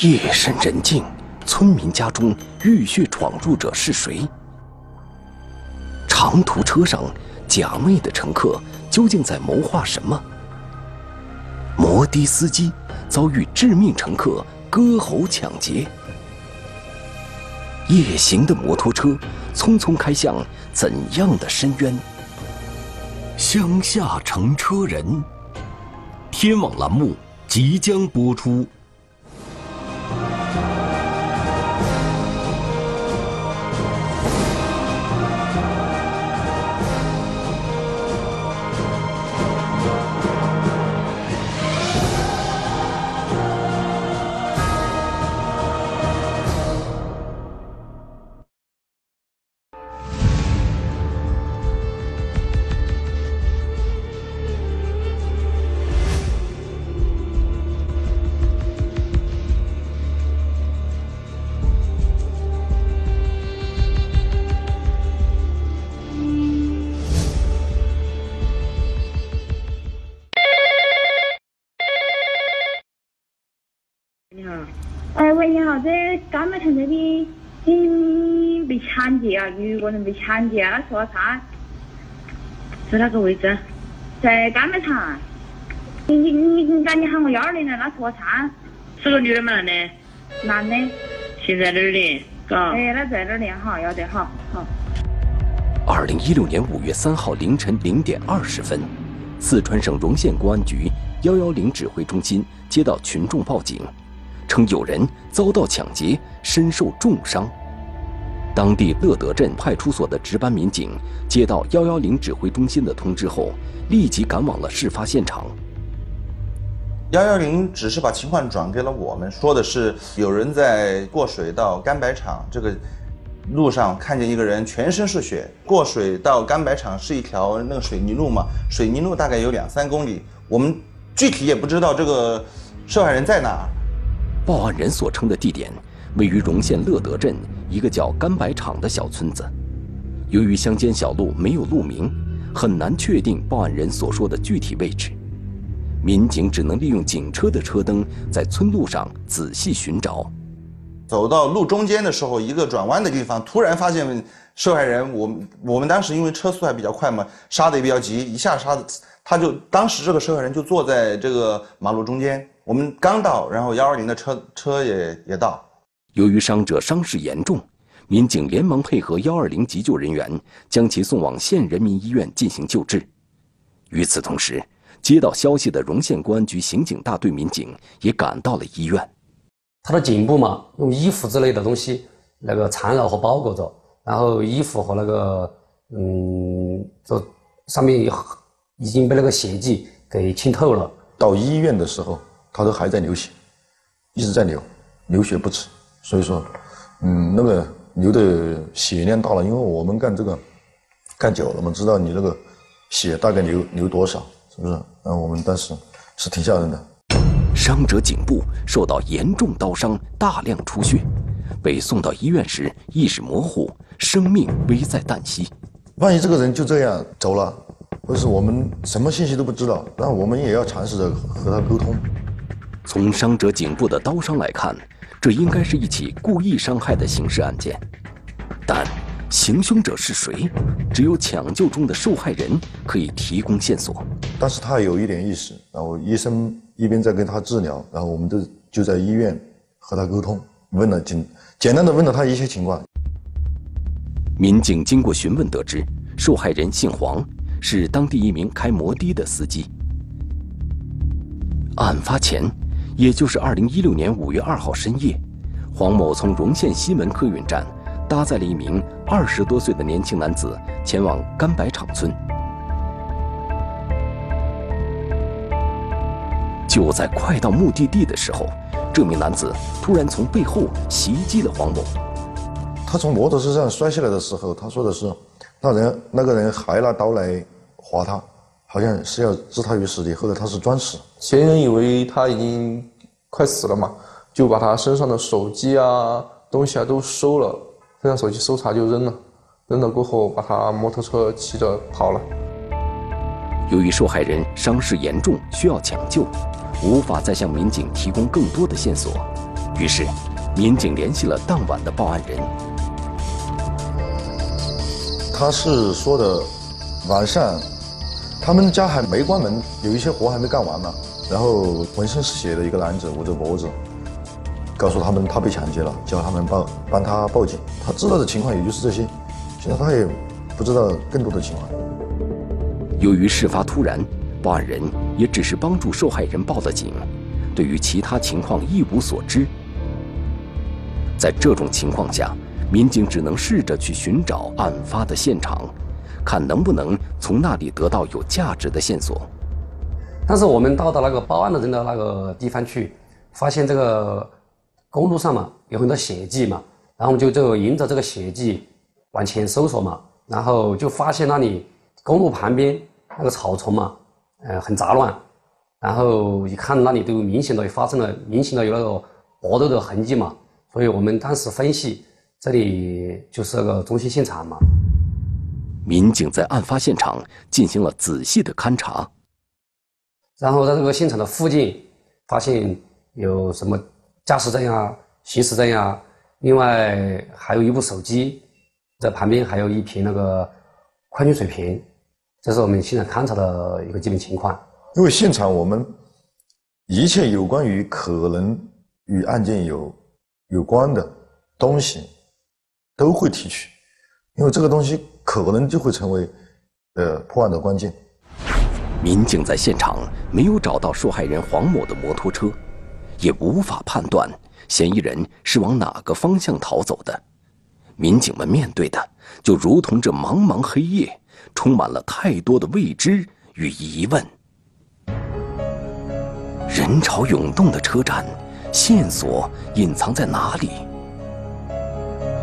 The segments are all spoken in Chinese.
夜深人静，村民家中浴血闯入者是谁？长途车上假寐的乘客究竟在谋划什么？摩的司机遭遇致命乘客割喉抢劫，夜行的摩托车匆匆开向怎样的深渊？乡下乘车人，天网栏目即将播出。这甘白场这边嗯被抢劫啊，有一个人被抢劫啊，他说啥？在哪个位置？在甘白场。你你你你赶紧喊我幺二零来，他说啥？是个女的吗？男的？男的。现在哪儿的？嘎。哎，他在哪儿的？好，要得好，好。二零一六年五月三号凌晨零点二十分，四川省荣县公安局幺幺零指挥中心接到群众报警。称有人遭到抢劫，身受重伤。当地乐德镇派出所的值班民警接到幺幺零指挥中心的通知后，立即赶往了事发现场。幺幺零只是把情况转给了我们，说的是有人在过水到干白场这个路上看见一个人全身是血。过水到干白场是一条那个水泥路嘛，水泥路大概有两三公里，我们具体也不知道这个受害人在哪。报案人所称的地点位于荣县乐德镇一个叫干白场的小村子。由于乡间小路没有路名，很难确定报案人所说的具体位置。民警只能利用警车的车灯，在村路上仔细寻找。走到路中间的时候，一个转弯的地方，突然发现受害人。我我们当时因为车速还比较快嘛，刹的也比较急，一下刹，他就当时这个受害人就坐在这个马路中间。我们刚到，然后幺二零的车车也也到。由于伤者伤势严重，民警连忙配合幺二零急救人员，将其送往县人民医院进行救治。与此同时，接到消息的荣县公安局刑警大队民警也赶到了医院。他的颈部嘛，用衣服之类的东西那个缠绕和包裹着，然后衣服和那个嗯，这上面已经被那个血迹给浸透了。到医院的时候。他都还在流血，一直在流，流血不止。所以说，嗯，那个流的血量大了，因为我们干这个干久了嘛，知道你那个血大概流流多少，是不是？然后，我们当时是挺吓人的。伤者颈部受到严重刀伤，大量出血，被送到医院时意识模糊，生命危在旦夕。万一这个人就这样走了，或者是我们什么信息都不知道，那我们也要尝试着和他沟通。从伤者颈部的刀伤来看，这应该是一起故意伤害的刑事案件。但行凶者是谁？只有抢救中的受害人可以提供线索。但是他有一点意识，然后医生一边在跟他治疗，然后我们都就在医院和他沟通，问了简简单的问了他一些情况。民警经过询问得知，受害人姓黄，是当地一名开摩的的司机。案发前。也就是二零一六年五月二号深夜，黄某从荣县西门客运站搭载了一名二十多岁的年轻男子前往甘白场村。就在快到目的地的时候，这名男子突然从背后袭击了黄某。他从摩托车上摔下来的时候，他说的是，那人那个人还拿刀来划他。好像是要置他于死地，后来他是装死。嫌疑人以为他已经快死了嘛，就把他身上的手机啊、东西啊都收了，身上手机搜查就扔了，扔了过后把他摩托车骑着跑了。由于受害人伤势严重，需要抢救，无法再向民警提供更多的线索，于是，民警联系了当晚的报案人。他是说的，晚上他们家还没关门，有一些活还没干完呢。然后浑身是血的一个男子捂着脖子，告诉他们他被抢劫了，叫他们报帮他报警。他知道的情况也就是这些，现在他也不知道更多的情况。由于事发突然，报案人也只是帮助受害人报了警，对于其他情况一无所知。在这种情况下，民警只能试着去寻找案发的现场，看能不能从那里得到有价值的线索。但是我们到达那个报案的人的那个地方去，发现这个公路上嘛有很多血迹嘛，然后我们就就迎着这个血迹往前搜索嘛，然后就发现那里公路旁边那个草丛嘛，呃很杂乱，然后一看那里都明显的发生了明显的有那个搏斗的痕迹嘛，所以我们当时分析这里就是那个中心现场嘛。民警在案发现场进行了仔细的勘查。然后在这个现场的附近，发现有什么驾驶证呀、行驶证呀，另外还有一部手机，在旁边还有一瓶那个矿泉水瓶，这是我们现场勘查的一个基本情况。因为现场我们一切有关于可能与案件有有关的东西都会提取，因为这个东西可能就会成为呃破案的关键。民警在现场没有找到受害人黄某的摩托车，也无法判断嫌疑人是往哪个方向逃走的。民警们面对的就如同这茫茫黑夜，充满了太多的未知与疑问。人潮涌动的车站，线索隐藏在哪里？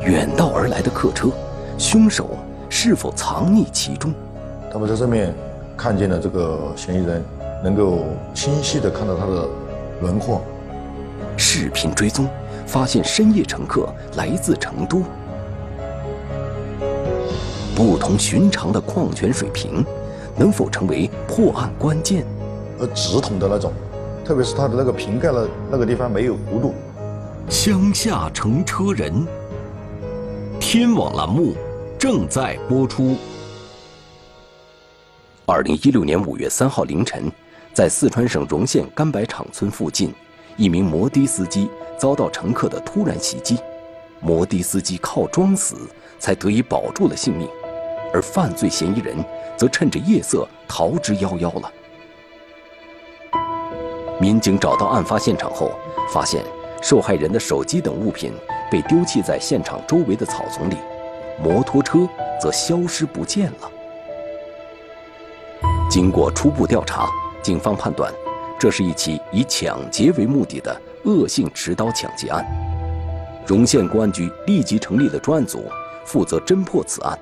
远道而来的客车，凶手是否藏匿其中？他们在上面。看见了这个嫌疑人，能够清晰的看到他的轮廓。视频追踪，发现深夜乘客来自成都。不同寻常的矿泉水瓶，能否成为破案关键？呃，直筒的那种，特别是它的那个瓶盖的那个地方没有弧度。乡下乘车人，天网栏目正在播出。二零一六年五月三号凌晨，在四川省荣县甘白场村附近，一名摩的司机遭到乘客的突然袭击，摩的司机靠装死才得以保住了性命，而犯罪嫌疑人则趁着夜色逃之夭夭了。民警找到案发现场后，发现受害人的手机等物品被丢弃在现场周围的草丛里，摩托车则消失不见了。经过初步调查，警方判断，这是一起以抢劫为目的的恶性持刀抢劫案。荣县公安局立即成立了专案组，负责侦破此案。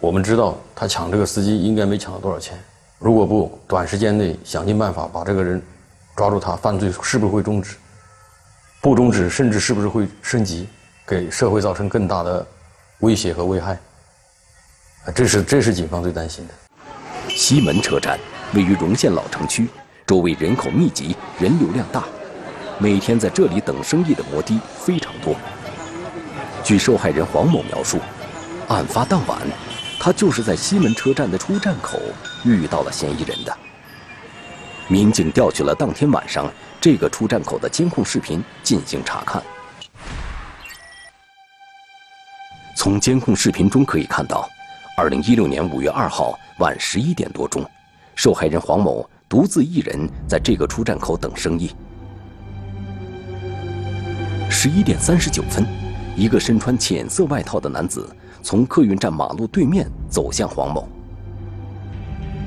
我们知道他抢这个司机应该没抢到多少钱，如果不短时间内想尽办法把这个人抓住，他犯罪是不是会终止？不终止，甚至是不是会升级，给社会造成更大的威胁和危害？这是这是警方最担心的。西门车站位于荣县老城区，周围人口密集，人流量大，每天在这里等生意的摩的非常多。据受害人黄某描述，案发当晚，他就是在西门车站的出站口遇到了嫌疑人的。民警调取了当天晚上这个出站口的监控视频进行查看。从监控视频中可以看到，二零一六年五月二号。晚十一点多钟，受害人黄某独自一人在这个出站口等生意。十一点三十九分，一个身穿浅色外套的男子从客运站马路对面走向黄某。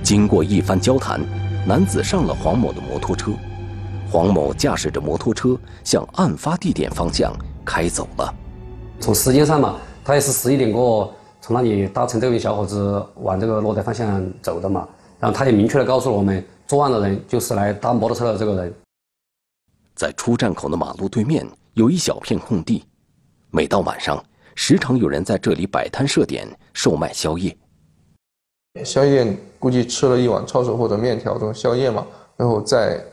经过一番交谈，男子上了黄某的摩托车，黄某驾驶着摩托车向案发地点方向开走了。从时间上嘛，他也是十一点过。从那里搭乘这位小伙子往这个洛德方向走的嘛，然后他也明确的告诉了我们，作案的人就是来搭摩托车的这个人。在出站口的马路对面有一小片空地，每到晚上，时常有人在这里摆摊设点售卖宵夜。宵夜估计吃了一碗抄手或者面条这种宵夜嘛，然后再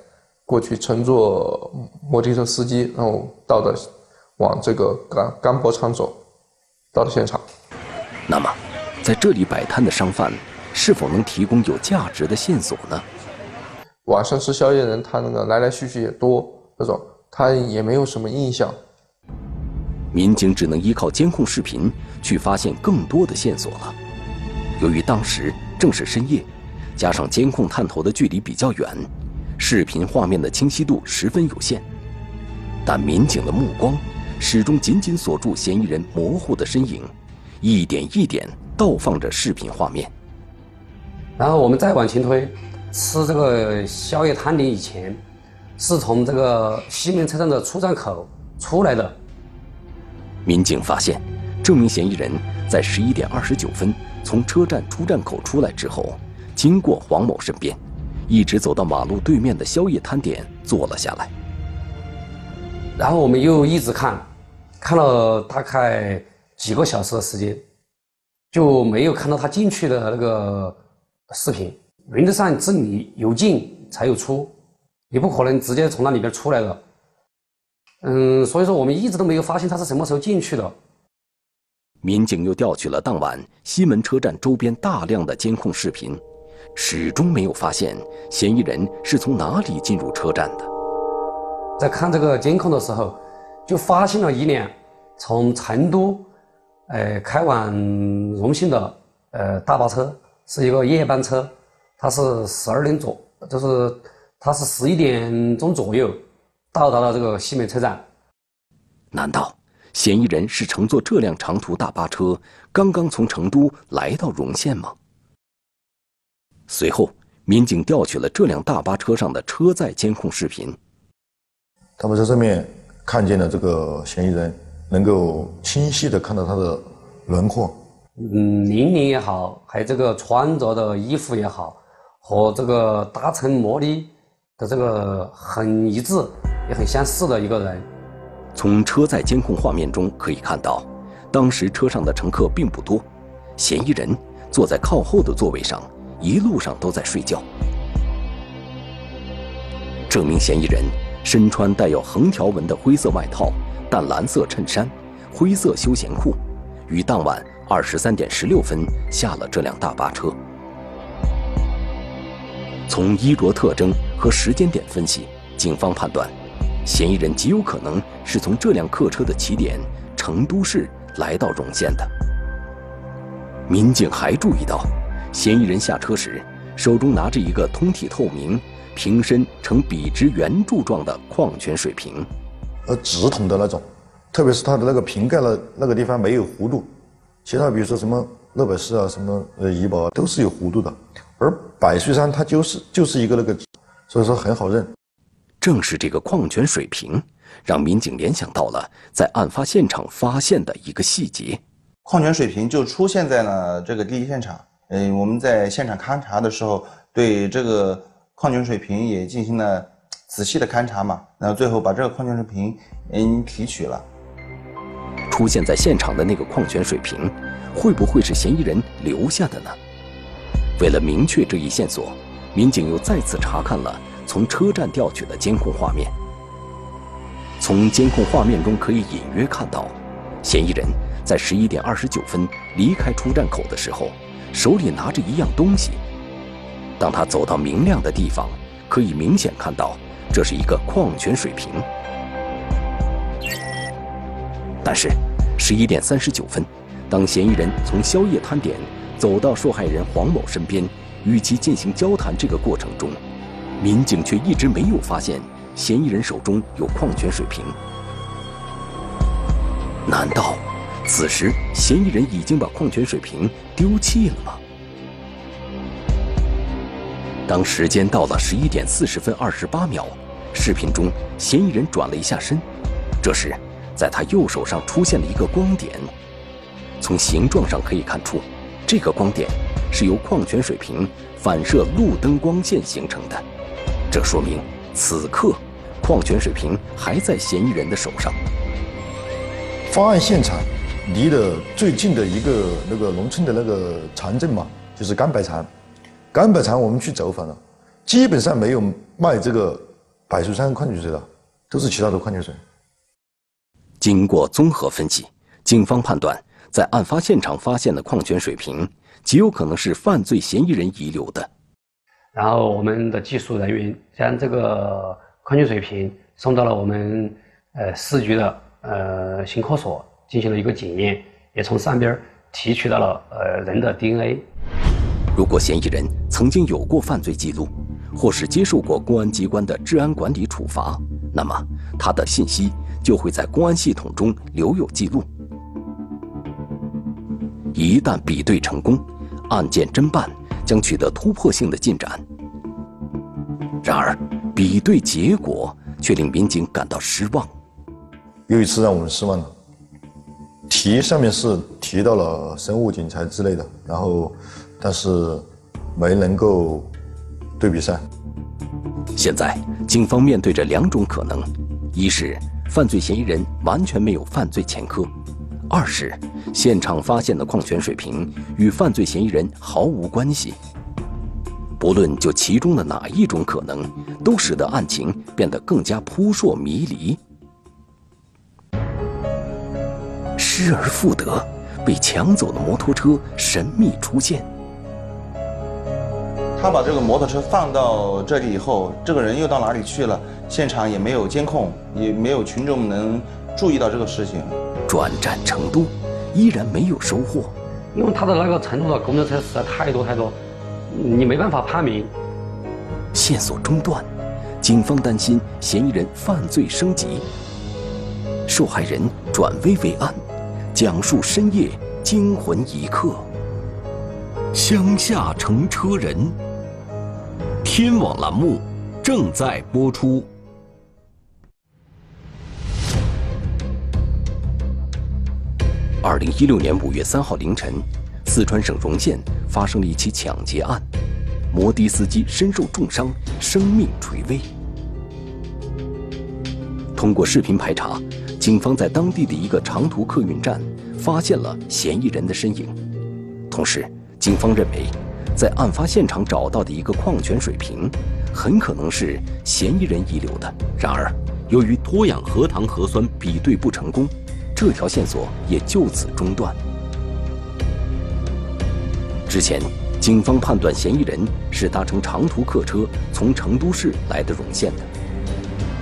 过去乘坐摩托车司机，然后到的往这个干干柏场走，到了现场。那么，在这里摆摊的商贩是否能提供有价值的线索呢？晚上吃宵夜的人，他那个来来去去也多，这种他也没有什么印象。民警只能依靠监控视频去发现更多的线索了。由于当时正是深夜，加上监控探头的距离比较远，视频画面的清晰度十分有限。但民警的目光始终紧紧锁住嫌疑人模糊的身影，一点一点倒放着视频画面。然后我们再往前推，吃这个宵夜摊点以前，是从这个西门车站的出站口出来的。民警发现，这名嫌疑人在十一点二十九分从车站出站口出来之后，经过黄某身边，一直走到马路对面的宵夜摊点坐了下来。然后我们又一直看，看了大概几个小时的时间，就没有看到他进去的那个视频。原则上，这里有进才有出，你不可能直接从那里边出来的。嗯，所以说我们一直都没有发现他是什么时候进去的。民警又调取了当晚西门车站周边大量的监控视频，始终没有发现嫌疑人是从哪里进入车站的。在看这个监控的时候，就发现了一辆从成都，呃，开往荣信的呃大巴车，是一个夜班车，它是十二点左，就是它是十一点钟左右。到达了这个西门车站，难道嫌疑人是乘坐这辆长途大巴车刚刚从成都来到荣县吗？随后，民警调取了这辆大巴车上的车载监控视频，他们在上面看见了这个嫌疑人，能够清晰的看到他的轮廓，嗯，年龄也好，还有这个穿着的衣服也好，和这个搭乘摩的的这个很一致。也很相似的一个人。从车载监控画面中可以看到，当时车上的乘客并不多，嫌疑人坐在靠后的座位上，一路上都在睡觉。这名嫌疑人身穿带有横条纹的灰色外套、淡蓝色衬衫、灰色休闲裤，于当晚二十三点十六分下了这辆大巴车。从衣着特征和时间点分析，警方判断。嫌疑人极有可能是从这辆客车的起点成都市来到荣县的。民警还注意到，嫌疑人下车时手中拿着一个通体透明、瓶身呈笔直圆柱状的矿泉水瓶，呃，直筒的那种，特别是它的那个瓶盖的那个地方没有弧度，其他比如说什么乐百氏啊、什么呃怡宝啊都是有弧度的，而百岁山它就是就是一个那个，所以说很好认。正是这个矿泉水瓶，让民警联想到了在案发现场发现的一个细节。矿泉水瓶就出现在了这个第一现场。嗯，我们在现场勘查的时候，对这个矿泉水瓶也进行了仔细的勘查嘛。然后最后把这个矿泉水瓶嗯提取了。出现在现场的那个矿泉水瓶，会不会是嫌疑人留下的呢？为了明确这一线索，民警又再次查看了。从车站调取的监控画面，从监控画面中可以隐约看到，嫌疑人在十一点二十九分离开出站口的时候，手里拿着一样东西。当他走到明亮的地方，可以明显看到这是一个矿泉水瓶。但是，十一点三十九分，当嫌疑人从宵夜摊点走到受害人黄某身边，与其进行交谈，这个过程中。民警却一直没有发现嫌疑人手中有矿泉水瓶，难道此时嫌疑人已经把矿泉水瓶丢弃了吗？当时间到了十一点四十分二十八秒，视频中嫌疑人转了一下身，这时在他右手上出现了一个光点，从形状上可以看出，这个光点是由矿泉水瓶反射路灯光线形成的。这说明，此刻矿泉水瓶还在嫌疑人的手上。发案现场离得最近的一个那个农村的那个场镇嘛，就是干白场。干柏场我们去走访了，基本上没有卖这个百树山矿泉水的，都是其他的矿泉水。经过综合分析，警方判断，在案发现场发现的矿泉水瓶极有可能是犯罪嫌疑人遗留的。然后我们的技术人员将这个矿泉水瓶送到了我们呃市局的呃刑科所进行了一个检验，也从上边提取到了呃人的 DNA。如果嫌疑人曾经有过犯罪记录，或是接受过公安机关的治安管理处罚，那么他的信息就会在公安系统中留有记录。一旦比对成功，案件侦办将取得突破性的进展。然而，比对结果却令民警感到失望。又一次让我们失望了，题上面是提到了生物检材之类的，然后但是没能够对比上。现在，警方面对着两种可能：一是犯罪嫌疑人完全没有犯罪前科；二是现场发现的矿泉水瓶与犯罪嫌疑人毫无关系。不论就其中的哪一种可能，都使得案情变得更加扑朔迷离。失而复得，被抢走的摩托车神秘出现。他把这个摩托车放到这里以后，这个人又到哪里去了？现场也没有监控，也没有群众能注意到这个事情。转战成都，依然没有收获，因为他的那个成都的公交车实在太多太多。你没办法判明，线索中断，警方担心嫌疑人犯罪升级。受害人转危为安，讲述深夜惊魂一刻。乡下乘车人，天网栏目正在播出。二零一六年五月三号凌晨。四川省荣县发生了一起抢劫案，摩的司机身受重伤，生命垂危。通过视频排查，警方在当地的一个长途客运站发现了嫌疑人的身影。同时，警方认为，在案发现场找到的一个矿泉水瓶，很可能是嫌疑人遗留的。然而，由于脱氧核糖核酸比对不成功，这条线索也就此中断。之前，警方判断嫌疑人是搭乘长途客车从成都市来的荣县的。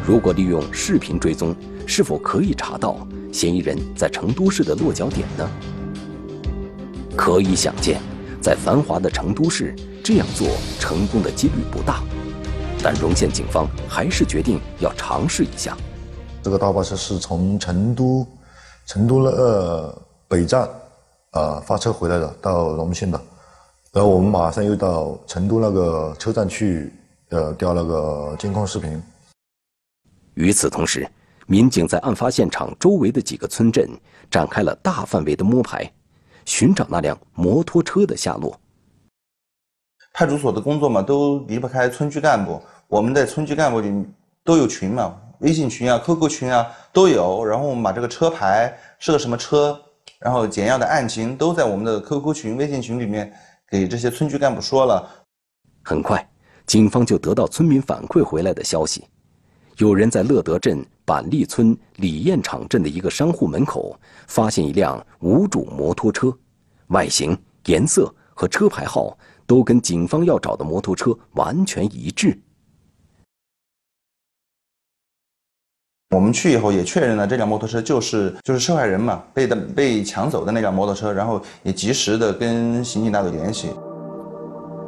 如果利用视频追踪，是否可以查到嫌疑人在成都市的落脚点呢？可以想见，在繁华的成都市这样做成功的几率不大。但荣县警方还是决定要尝试一下。这个大巴车是从成都，成都呃北站，啊发车回来的，到荣县的。然后我们马上又到成都那个车站去，呃，调那个监控视频。与此同时，民警在案发现场周围的几个村镇展开了大范围的摸排，寻找那辆摩托车的下落。派出所的工作嘛，都离不开村区干部。我们在村区干部里都有群嘛，微信群啊、QQ 群啊都有。然后我们把这个车牌是个什么车，然后简要的案情都在我们的 QQ 群、微信群里面。给这些村区干部说了，很快，警方就得到村民反馈回来的消息，有人在乐德镇板栗村李堰场镇的一个商户门口发现一辆无主摩托车，外形、颜色和车牌号都跟警方要找的摩托车完全一致。我们去以后也确认了这辆摩托车就是就是受害人嘛被的被抢走的那辆摩托车，然后也及时的跟刑警大队联系。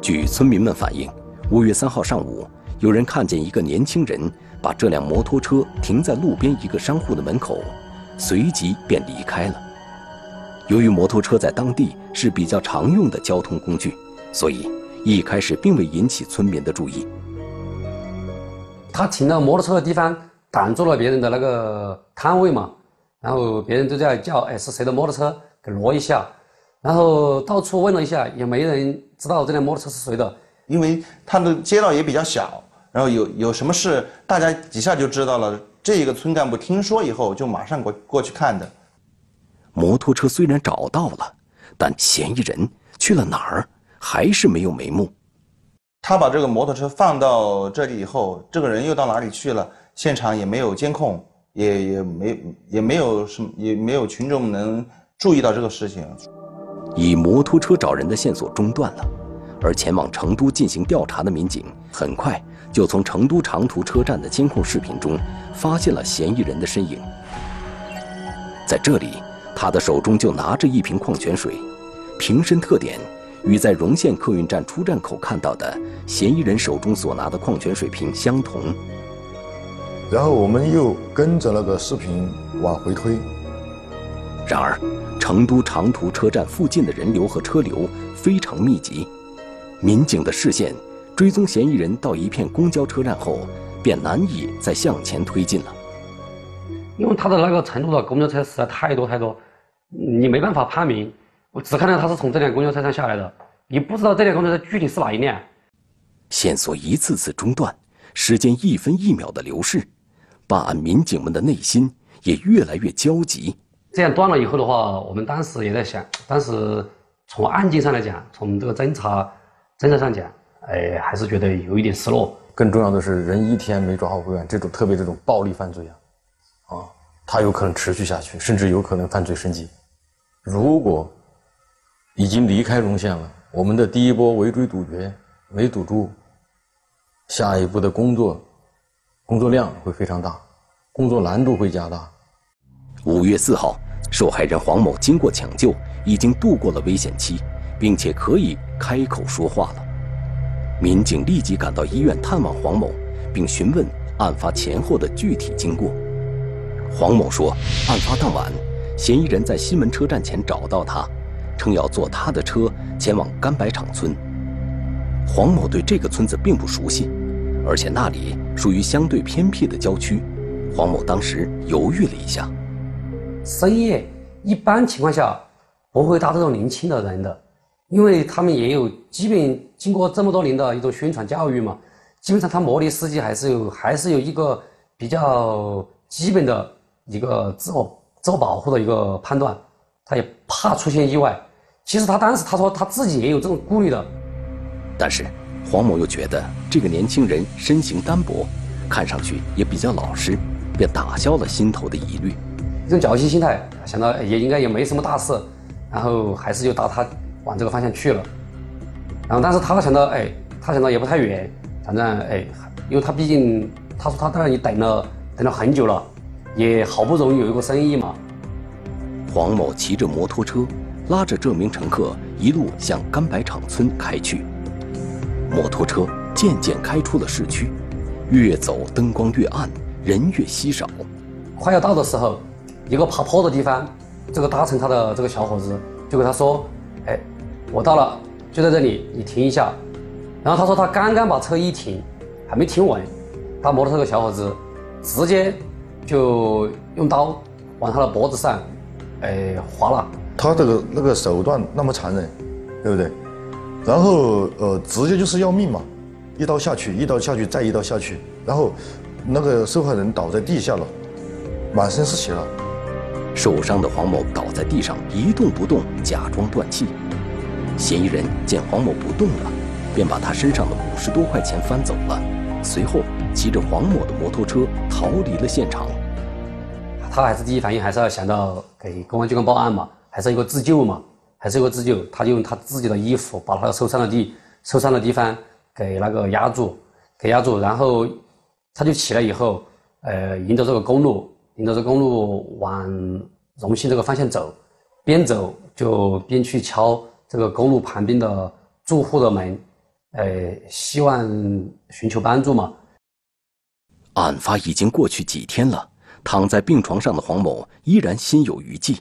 据村民们反映，五月三号上午，有人看见一个年轻人把这辆摩托车停在路边一个商户的门口，随即便离开了。由于摩托车在当地是比较常用的交通工具，所以一开始并未引起村民的注意。他停到摩托车的地方。挡住了别人的那个摊位嘛，然后别人都在叫，哎，是谁的摩托车？给挪一下，然后到处问了一下，也没人知道这辆摩托车是谁的。因为他的街道也比较小，然后有有什么事，大家几下就知道了。这个村干部听说以后，就马上过过去看的。摩托车虽然找到了，但嫌疑人去了哪儿，还是没有眉目。他把这个摩托车放到这里以后，这个人又到哪里去了？现场也没有监控，也也没也没有什么，也没有群众能注意到这个事情。以摩托车找人的线索中断了，而前往成都进行调查的民警很快就从成都长途车站的监控视频中发现了嫌疑人的身影。在这里，他的手中就拿着一瓶矿泉水，瓶身特点与在荣县客运站出站口看到的嫌疑人手中所拿的矿泉水瓶相同。然后我们又跟着那个视频往回推，然而，成都长途车站附近的人流和车流非常密集，民警的视线追踪嫌疑人到一片公交车站后，便难以再向前推进了。因为他的那个成都的公交车实在太多太多，你没办法判明。我只看到他是从这辆公交车上下来的，你不知道这辆公交车具体是哪一辆。线索一次次中断，时间一分一秒的流逝，办案民警们的内心也越来越焦急。这样断了以后的话，我们当时也在想，当时从案件上来讲，从这个侦查侦查上讲，哎，还是觉得有一点失落。更重要的是，人一天没抓获归案，这种特别这种暴力犯罪啊。啊，他有可能持续下去，甚至有可能犯罪升级。如果已经离开荣县了，我们的第一波围追堵截没堵住，下一步的工作工作量会非常大，工作难度会加大。五月四号，受害人黄某经过抢救，已经度过了危险期，并且可以开口说话了。民警立即赶到医院探望黄某，并询问案发前后的具体经过。黄某说，案发当晚，嫌疑人在西门车站前找到他，称要坐他的车前往干白场村。黄某对这个村子并不熟悉，而且那里属于相对偏僻的郊区。黄某当时犹豫了一下。深夜一般情况下不会搭这种年轻的人的，因为他们也有基本经过这么多年的一种宣传教育嘛，基本上他模拟司机还是有还是有一个比较基本的。一个自我自我保护的一个判断，他也怕出现意外。其实他当时他说他自己也有这种顾虑的，但是黄某又觉得这个年轻人身形单薄，看上去也比较老实，便打消了心头的疑虑。一种侥幸心态，想到也应该也没什么大事，然后还是就打他往这个方向去了。然后但是他想到，哎，他想到也不太远，反正哎，因为他毕竟他说他在那里等了等了很久了。也好不容易有一个生意嘛。黄某骑着摩托车，拉着这名乘客一路向甘白场村开去。摩托车渐渐开出了市区，越走灯光越暗，人越稀少。快要到的时候，一个爬坡的地方，这个搭乘他的这个小伙子就跟他说：“哎，我到了，就在这里，你停一下。”然后他说他刚刚把车一停，还没停稳，他摩托车的小伙子直接。就用刀往他的脖子上，哎，划了。他这个那个手段那么残忍，对不对？然后呃，直接就是要命嘛，一刀下去，一刀下去，再一刀下去，然后那个受害人倒在地下了，满身是血了。受伤的黄某倒在地上一动不动，假装断气。嫌疑人见黄某不动了，便把他身上的五十多块钱翻走了，随后骑着黄某的摩托车逃离了现场。他还是第一反应还是要想到给公安机关报案嘛，还是一个自救嘛，还是一个自救。他就用他自己的衣服把他受伤的地受伤的地方给那个压住，给压住，然后他就起来以后，呃，沿着这个公路，沿着这个公路往荣兴这个方向走，边走就边去敲这个公路旁边的住户的门，呃，希望寻求帮助嘛。案发已经过去几天了。躺在病床上的黄某依然心有余悸。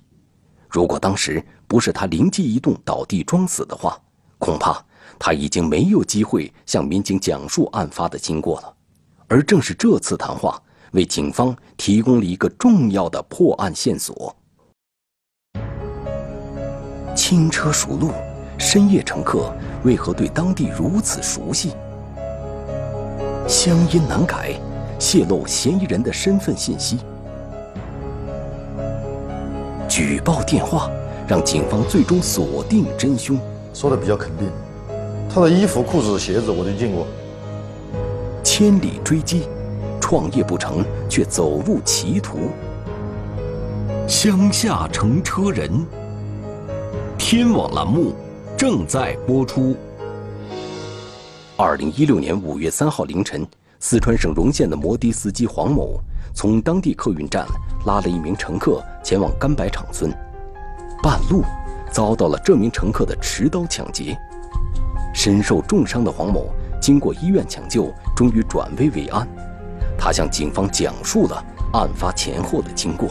如果当时不是他灵机一动倒地装死的话，恐怕他已经没有机会向民警讲述案发的经过了。而正是这次谈话，为警方提供了一个重要的破案线索。轻车熟路，深夜乘客为何对当地如此熟悉？乡音难改。泄露嫌疑人的身份信息，举报电话让警方最终锁定真凶。说的比较肯定，他的衣服、裤子、鞋子我都见过。千里追击，创业不成却走入歧途。乡下乘车人，天网栏目正在播出。二零一六年五月三号凌晨，四川省荣县的摩的司机黄某从当地客运站拉了一名乘客前往甘柏场村，半路遭到了这名乘客的持刀抢劫。身受重伤的黄某经过医院抢救，终于转危为安。他向警方讲述了案发前后的经过，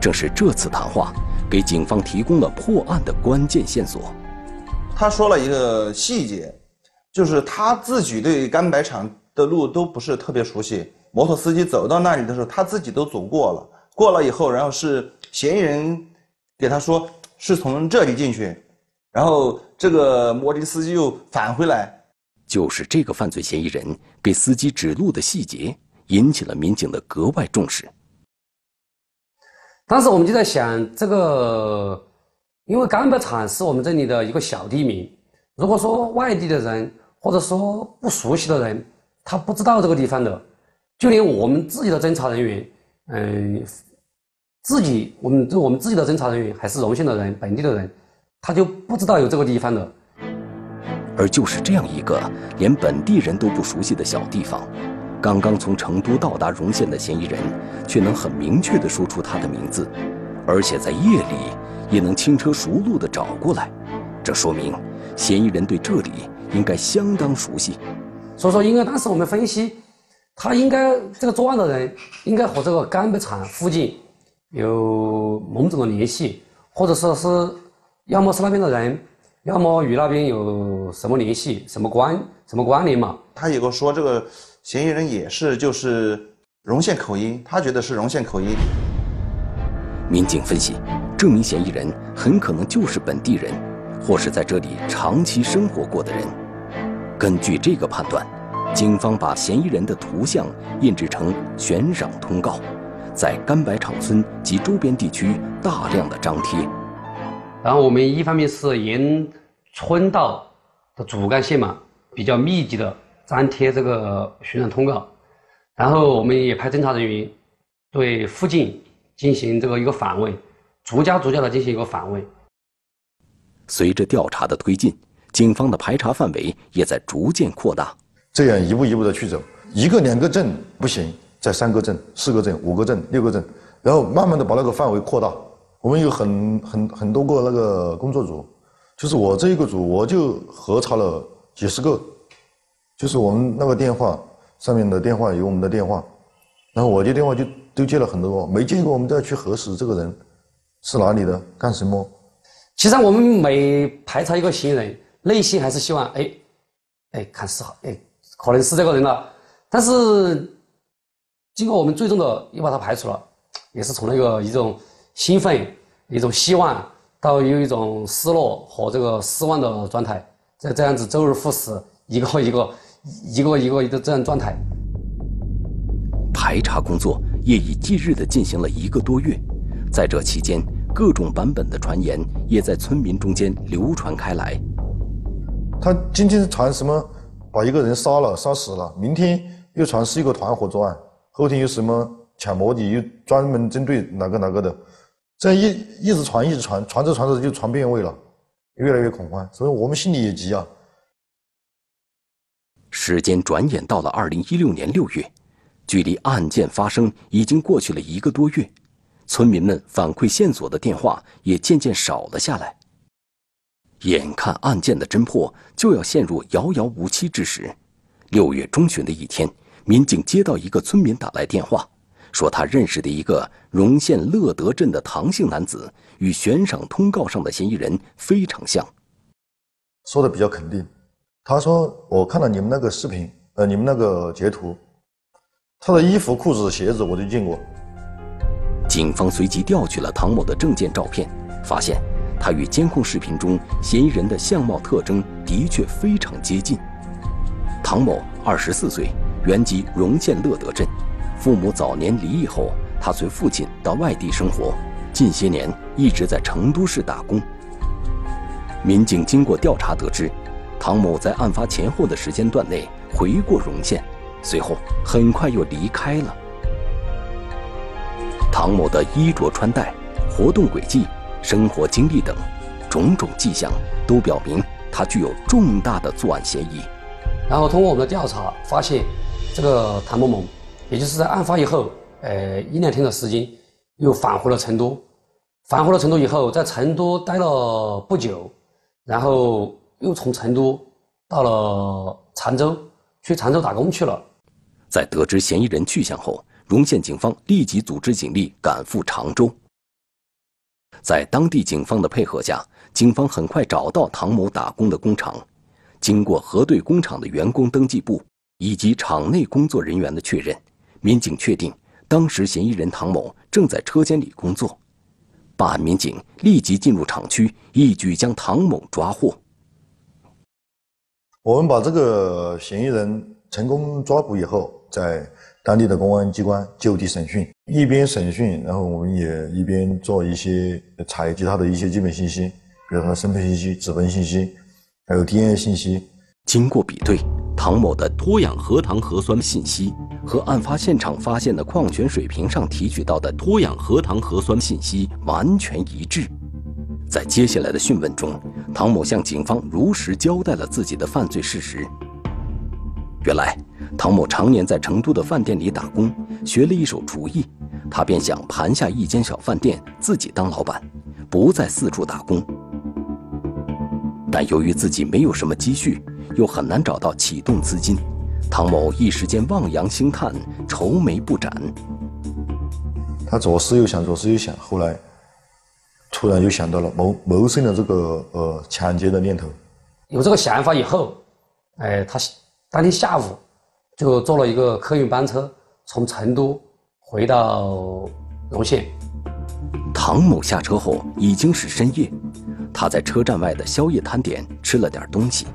正是这次谈话给警方提供了破案的关键线索。他说了一个细节。就是他自己对甘白场的路都不是特别熟悉，摩托司机走到那里的时候，他自己都走过了，过了以后，然后是嫌疑人给他说是从这里进去，然后这个摩的司机又返回来，就是这个犯罪嫌疑人给司机指路的细节，引起了民警的格外重视。当时我们就在想，这个因为甘柏场是我们这里的一个小地名，如果说外地的人。或者说不熟悉的人，他不知道这个地方的，就连我们自己的侦查人员，嗯，自己我们就我们自己的侦查人员还是荣县的人，本地的人，他就不知道有这个地方的。而就是这样一个连本地人都不熟悉的小地方，刚刚从成都到达荣县的嫌疑人，却能很明确地说出他的名字，而且在夜里也能轻车熟路地找过来，这说明嫌疑人对这里。应该相当熟悉，所以说，应该当时我们分析，他应该这个作案的人应该和这个干贝厂附近有某种的联系，或者说是要么是那边的人，要么与那边有什么联系、什么关、什么关联嘛？他有个说，这个嫌疑人也是就是荣县口音，他觉得是荣县口音。民警分析，这名嫌疑人很可能就是本地人，或是在这里长期生活过的人。根据这个判断，警方把嫌疑人的图像印制成悬赏通告，在甘白场村及周边地区大量的张贴。然后我们一方面是沿村道的主干线嘛，比较密集的张贴这个悬赏通告，然后我们也派侦查人员对附近进行这个一个访问，逐家逐家的进行一个访问。随着调查的推进。警方的排查范围也在逐渐扩大，这样一步一步的去走，一个两个镇不行，在三个镇、四个镇、五个镇、六个镇，然后慢慢的把那个范围扩大。我们有很很很多个那个工作组，就是我这一个组，我就核查了几十个，就是我们那个电话上面的电话有我们的电话，然后我接电话就都接了很多，没见过我们都要去核实这个人是哪里的，干什么。其实我们每排查一个嫌疑人。内心还是希望，哎，哎，看是好，哎，可能是这个人了。但是经过我们最终的又把他排除了，也是从那个一种兴奋、一种希望，到有一种失落和这个失望的状态，在这样子周而复始，一个一个、一个一个的这样状态。排查工作夜以继日地进行了一个多月，在这期间，各种版本的传言也在村民中间流传开来。他今天传什么把一个人杀了杀死了，明天又传是一个团伙作案，后天又什么抢摩的又专门针对哪个哪个的，这样一一直传一直传，传着传着就传变味了，越来越恐慌，所以我们心里也急啊。时间转眼到了二零一六年六月，距离案件发生已经过去了一个多月，村民们反馈线索的电话也渐渐少了下来。眼看案件的侦破就要陷入遥遥无期之时，六月中旬的一天，民警接到一个村民打来电话，说他认识的一个荣县乐德镇的唐姓男子与悬赏通告上的嫌疑人非常像。说的比较肯定，他说我看了你们那个视频，呃，你们那个截图，他的衣服、裤子、鞋子我都见过。警方随即调取了唐某的证件照片，发现。他与监控视频中嫌疑人的相貌特征的确非常接近。唐某二十四岁，原籍荣县乐德镇，父母早年离异后，他随父亲到外地生活，近些年一直在成都市打工。民警经过调查得知，唐某在案发前后的时间段内回过荣县，随后很快又离开了。唐某的衣着穿戴、活动轨迹、生活经历等种种迹象，都表明他具有重大的作案嫌疑。然后通过我们的调查发现，这个唐某某，也就是在案发以后，呃一两天的时间，又返回了成都。返回了成都以后，在成都待了不久，然后又从成都到了常州，去常州打工去了。在得知嫌疑人去向后，荣县警方立即组织警力赶赴常州。在当地警方的配合下，警方很快找到唐某打工的工厂。经过核对工厂的员工登记簿以及厂内工作人员的确认，民警确定当时嫌疑人唐某正在车间里工作。办案民警立即进入厂区，一举将唐某抓获。我们把这个嫌疑人成功抓捕以后，在当地的公安机关就地审讯，一边审讯，然后我们也一边做一些采集他的一些基本信息，比如他的身份信息、指纹信息，还有 DNA 信息。经过比对，唐某的脱氧核糖核酸信息和案发现场发现的矿泉水瓶上提取到的脱氧核糖核酸信息完全一致。在接下来的讯问中，唐某向警方如实交代了自己的犯罪事实。原来，唐某常年在成都的饭店里打工，学了一手厨艺，他便想盘下一间小饭店，自己当老板，不再四处打工。但由于自己没有什么积蓄，又很难找到启动资金，唐某一时间望洋兴叹，愁眉不展。他左思右想，左思右想，后来突然就想到了谋谋生的这个呃抢劫的念头。有这个想法以后，哎，他当天下午就坐了一个客运班车，从成都回到荣县。唐某下车后已经是深夜，他在车站外的宵夜摊点吃了点东西。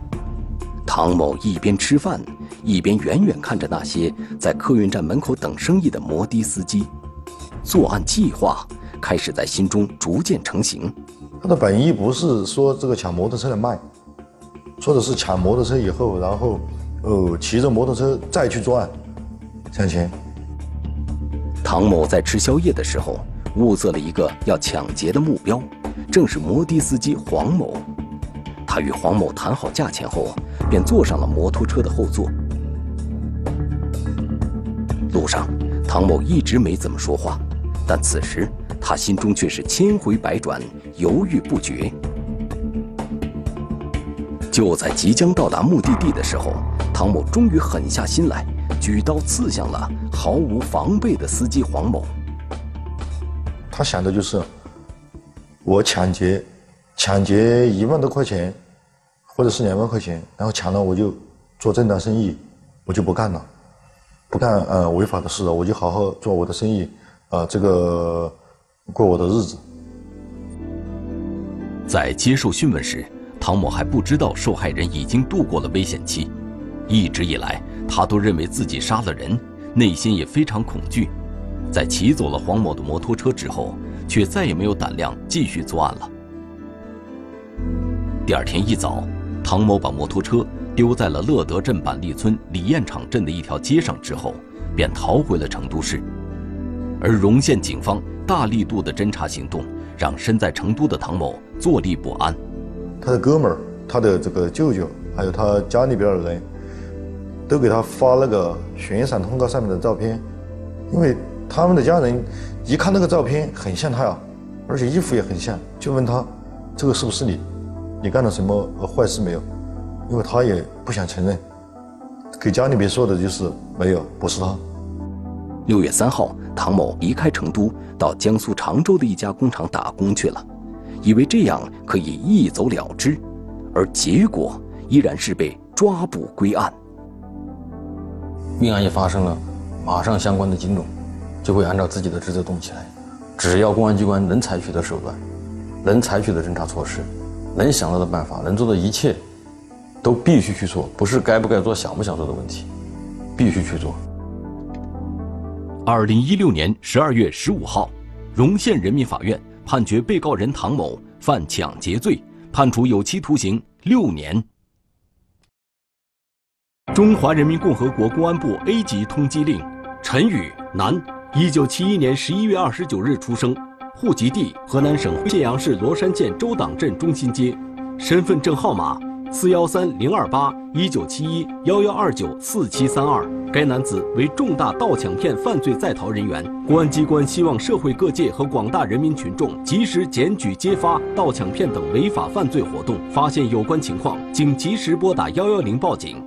唐某一边吃饭，一边远远看着那些在客运站门口等生意的摩的司机，作案计划开始在心中逐渐成型。他的本意不是说这个抢摩托车来卖，说的是抢摩托车以后，然后呃骑着摩托车再去作案，抢钱。唐某在吃宵夜的时候，物色了一个要抢劫的目标，正是摩的司机黄某。他与黄某谈好价钱后，便坐上了摩托车的后座。路上，唐某一直没怎么说话，但此时他心中却是千回百转，犹豫不决。就在即将到达目的地的时候，唐某终于狠下心来，举刀刺向了毫无防备的司机黄某。他想的就是，我抢劫，抢劫一万多块钱。或者是两万块钱，然后抢了我就做正当生意，我就不干了，不干呃违法的事了，我就好好做我的生意，啊这个过我的日子。在接受讯问时，唐某还不知道受害人已经度过了危险期，一直以来他都认为自己杀了人，内心也非常恐惧。在骑走了黄某的摩托车之后，却再也没有胆量继续作案了。第二天一早。唐某把摩托车丢在了乐德镇板栗村李堰场镇的一条街上之后，便逃回了成都市。而荣县警方大力度的侦查行动，让身在成都的唐某坐立不安。他的哥们儿、他的这个舅舅，还有他家里边的人，都给他发那个悬赏通告上面的照片，因为他们的家人一看那个照片很像他呀，而且衣服也很像，就问他这个是不是你？你干了什么坏事没有？因为他也不想承认，给家里边说的就是没有，不是他。六月三号，唐某离开成都，到江苏常州的一家工厂打工去了，以为这样可以一走了之，而结果依然是被抓捕归案。命案一发生了，马上相关的警种就会按照自己的职责动起来，只要公安机关能采取的手段，能采取的侦查措施。能想到的办法，能做的一切，都必须去做，不是该不该做、想不想做的问题，必须去做。二零一六年十二月十五号，荣县人民法院判决被告人唐某犯抢劫罪，判处有期徒刑六年。中华人民共和国公安部 A 级通缉令：陈宇，男，一九七一年十一月二十九日出生，户籍地河南省信阳市罗山县周党镇中心街，身份证号码四幺三零二八一九七一幺幺二九四七三二。该男子为重大盗抢骗犯罪在逃人员。公安机关希望社会各界和广大人民群众及时检举揭发盗抢骗等违法犯罪活动，发现有关情况，请及时拨打幺幺零报警。